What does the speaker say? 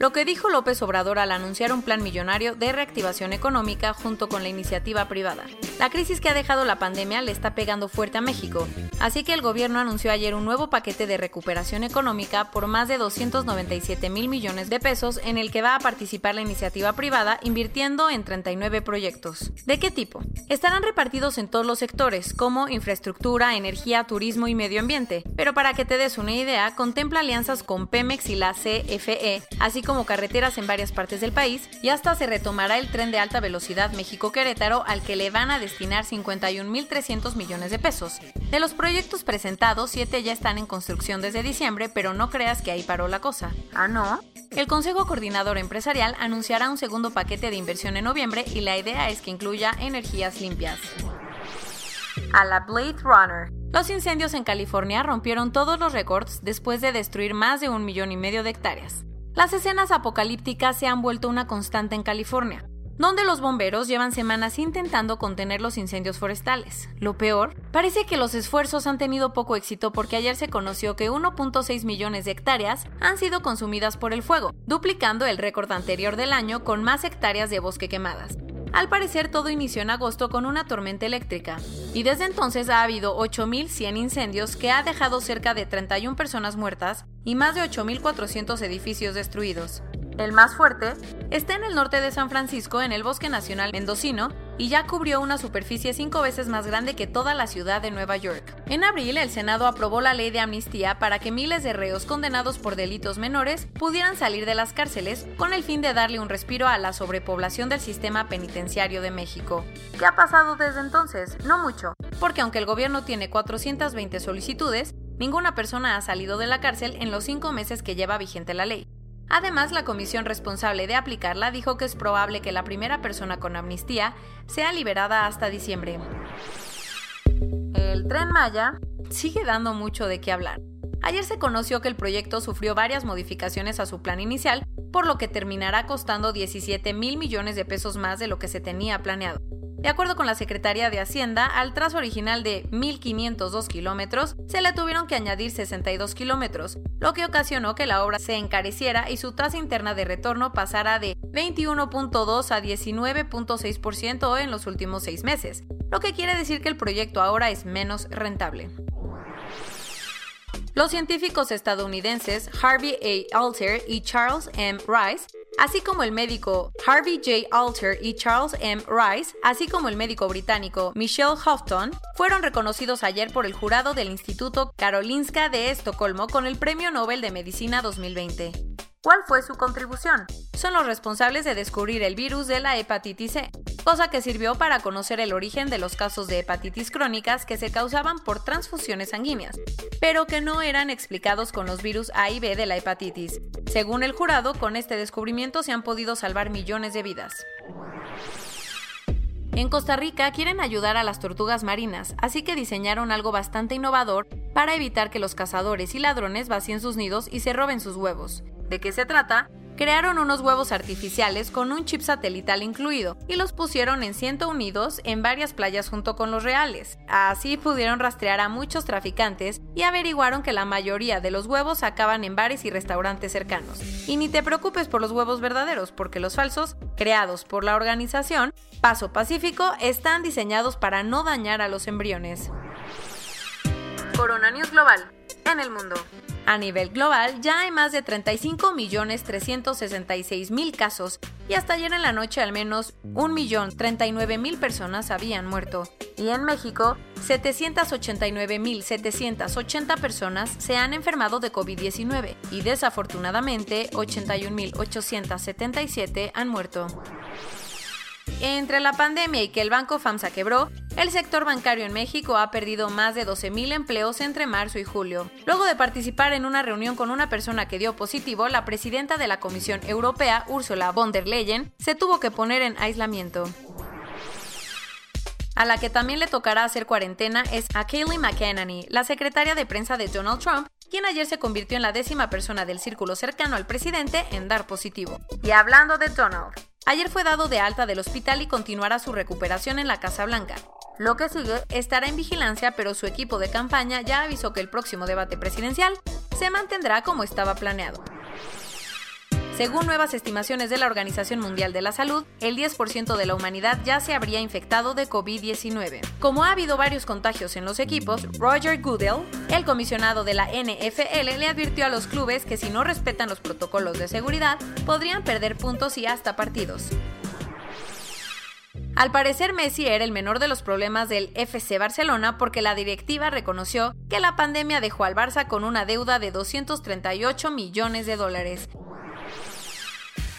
Lo que dijo López Obrador al anunciar un plan millonario de reactivación económica junto con la iniciativa privada. La crisis que ha dejado la pandemia le está pegando fuerte a México, así que el gobierno anunció ayer un nuevo paquete de recuperación económica por más de 297 mil millones de pesos en el que va a participar la iniciativa privada invirtiendo en 39 proyectos. ¿De qué tipo? Estarán repartidos en todos los sectores, como infraestructura, energía, turismo y medio ambiente, pero para que te des una idea, contempla alianzas con Pemex y la CFE, así como carreteras en varias partes del país, y hasta se retomará el tren de alta velocidad México-Querétaro al que le van a destinar 51.300 millones de pesos. De los proyectos presentados, 7 ya están en construcción desde diciembre, pero no creas que ahí paró la cosa. ¿Ah, no? El Consejo Coordinador Empresarial anunciará un segundo paquete de inversión en noviembre y la idea es que incluya energías limpias. A la Blade Runner. Los incendios en California rompieron todos los récords después de destruir más de un millón y medio de hectáreas. Las escenas apocalípticas se han vuelto una constante en California, donde los bomberos llevan semanas intentando contener los incendios forestales. Lo peor, parece que los esfuerzos han tenido poco éxito porque ayer se conoció que 1.6 millones de hectáreas han sido consumidas por el fuego, duplicando el récord anterior del año con más hectáreas de bosque quemadas. Al parecer todo inició en agosto con una tormenta eléctrica, y desde entonces ha habido 8.100 incendios que ha dejado cerca de 31 personas muertas y más de 8.400 edificios destruidos. El más fuerte está en el norte de San Francisco, en el Bosque Nacional Mendocino, y ya cubrió una superficie cinco veces más grande que toda la ciudad de Nueva York. En abril, el Senado aprobó la ley de amnistía para que miles de reos condenados por delitos menores pudieran salir de las cárceles con el fin de darle un respiro a la sobrepoblación del sistema penitenciario de México. ¿Qué ha pasado desde entonces? No mucho, porque aunque el gobierno tiene 420 solicitudes, ninguna persona ha salido de la cárcel en los cinco meses que lleva vigente la ley. Además, la comisión responsable de aplicarla dijo que es probable que la primera persona con amnistía sea liberada hasta diciembre. El tren Maya sigue dando mucho de qué hablar. Ayer se conoció que el proyecto sufrió varias modificaciones a su plan inicial, por lo que terminará costando 17 mil millones de pesos más de lo que se tenía planeado. De acuerdo con la Secretaría de Hacienda, al trazo original de 1.502 kilómetros se le tuvieron que añadir 62 kilómetros, lo que ocasionó que la obra se encareciera y su tasa interna de retorno pasara de 21.2 a 19.6% en los últimos seis meses, lo que quiere decir que el proyecto ahora es menos rentable. Los científicos estadounidenses Harvey A. Alter y Charles M. Rice así como el médico Harvey J. Alter y Charles M. Rice, así como el médico británico Michelle Houghton, fueron reconocidos ayer por el jurado del Instituto Karolinska de Estocolmo con el Premio Nobel de Medicina 2020. ¿Cuál fue su contribución? Son los responsables de descubrir el virus de la hepatitis C, cosa que sirvió para conocer el origen de los casos de hepatitis crónicas que se causaban por transfusiones sanguíneas, pero que no eran explicados con los virus A y B de la hepatitis. Según el jurado, con este descubrimiento se han podido salvar millones de vidas. En Costa Rica quieren ayudar a las tortugas marinas, así que diseñaron algo bastante innovador para evitar que los cazadores y ladrones vacíen sus nidos y se roben sus huevos. ¿De qué se trata? Crearon unos huevos artificiales con un chip satelital incluido y los pusieron en 101 nidos en varias playas junto con los reales. Así pudieron rastrear a muchos traficantes y averiguaron que la mayoría de los huevos acaban en bares y restaurantes cercanos. Y ni te preocupes por los huevos verdaderos, porque los falsos, creados por la organización Paso Pacífico, están diseñados para no dañar a los embriones. Corona News Global, en el mundo. A nivel global, ya hay más de 35.366.000 casos y hasta ayer en la noche al menos 1.039.000 personas habían muerto. Y en México, 789.780 personas se han enfermado de COVID-19 y desafortunadamente 81.877 han muerto. Entre la pandemia y que el banco FAMSA quebró, el sector bancario en México ha perdido más de 12.000 empleos entre marzo y julio. Luego de participar en una reunión con una persona que dio positivo, la presidenta de la Comisión Europea, Ursula von der Leyen, se tuvo que poner en aislamiento. A la que también le tocará hacer cuarentena es a Kayleigh McEnany, la secretaria de prensa de Donald Trump, quien ayer se convirtió en la décima persona del círculo cercano al presidente en dar positivo. Y hablando de Donald, ayer fue dado de alta del hospital y continuará su recuperación en la Casa Blanca. Lo que estará en vigilancia, pero su equipo de campaña ya avisó que el próximo debate presidencial se mantendrá como estaba planeado. Según nuevas estimaciones de la Organización Mundial de la Salud, el 10% de la humanidad ya se habría infectado de COVID-19. Como ha habido varios contagios en los equipos, Roger Goodell, el comisionado de la NFL, le advirtió a los clubes que si no respetan los protocolos de seguridad, podrían perder puntos y hasta partidos. Al parecer Messi era el menor de los problemas del FC Barcelona porque la directiva reconoció que la pandemia dejó al Barça con una deuda de 238 millones de dólares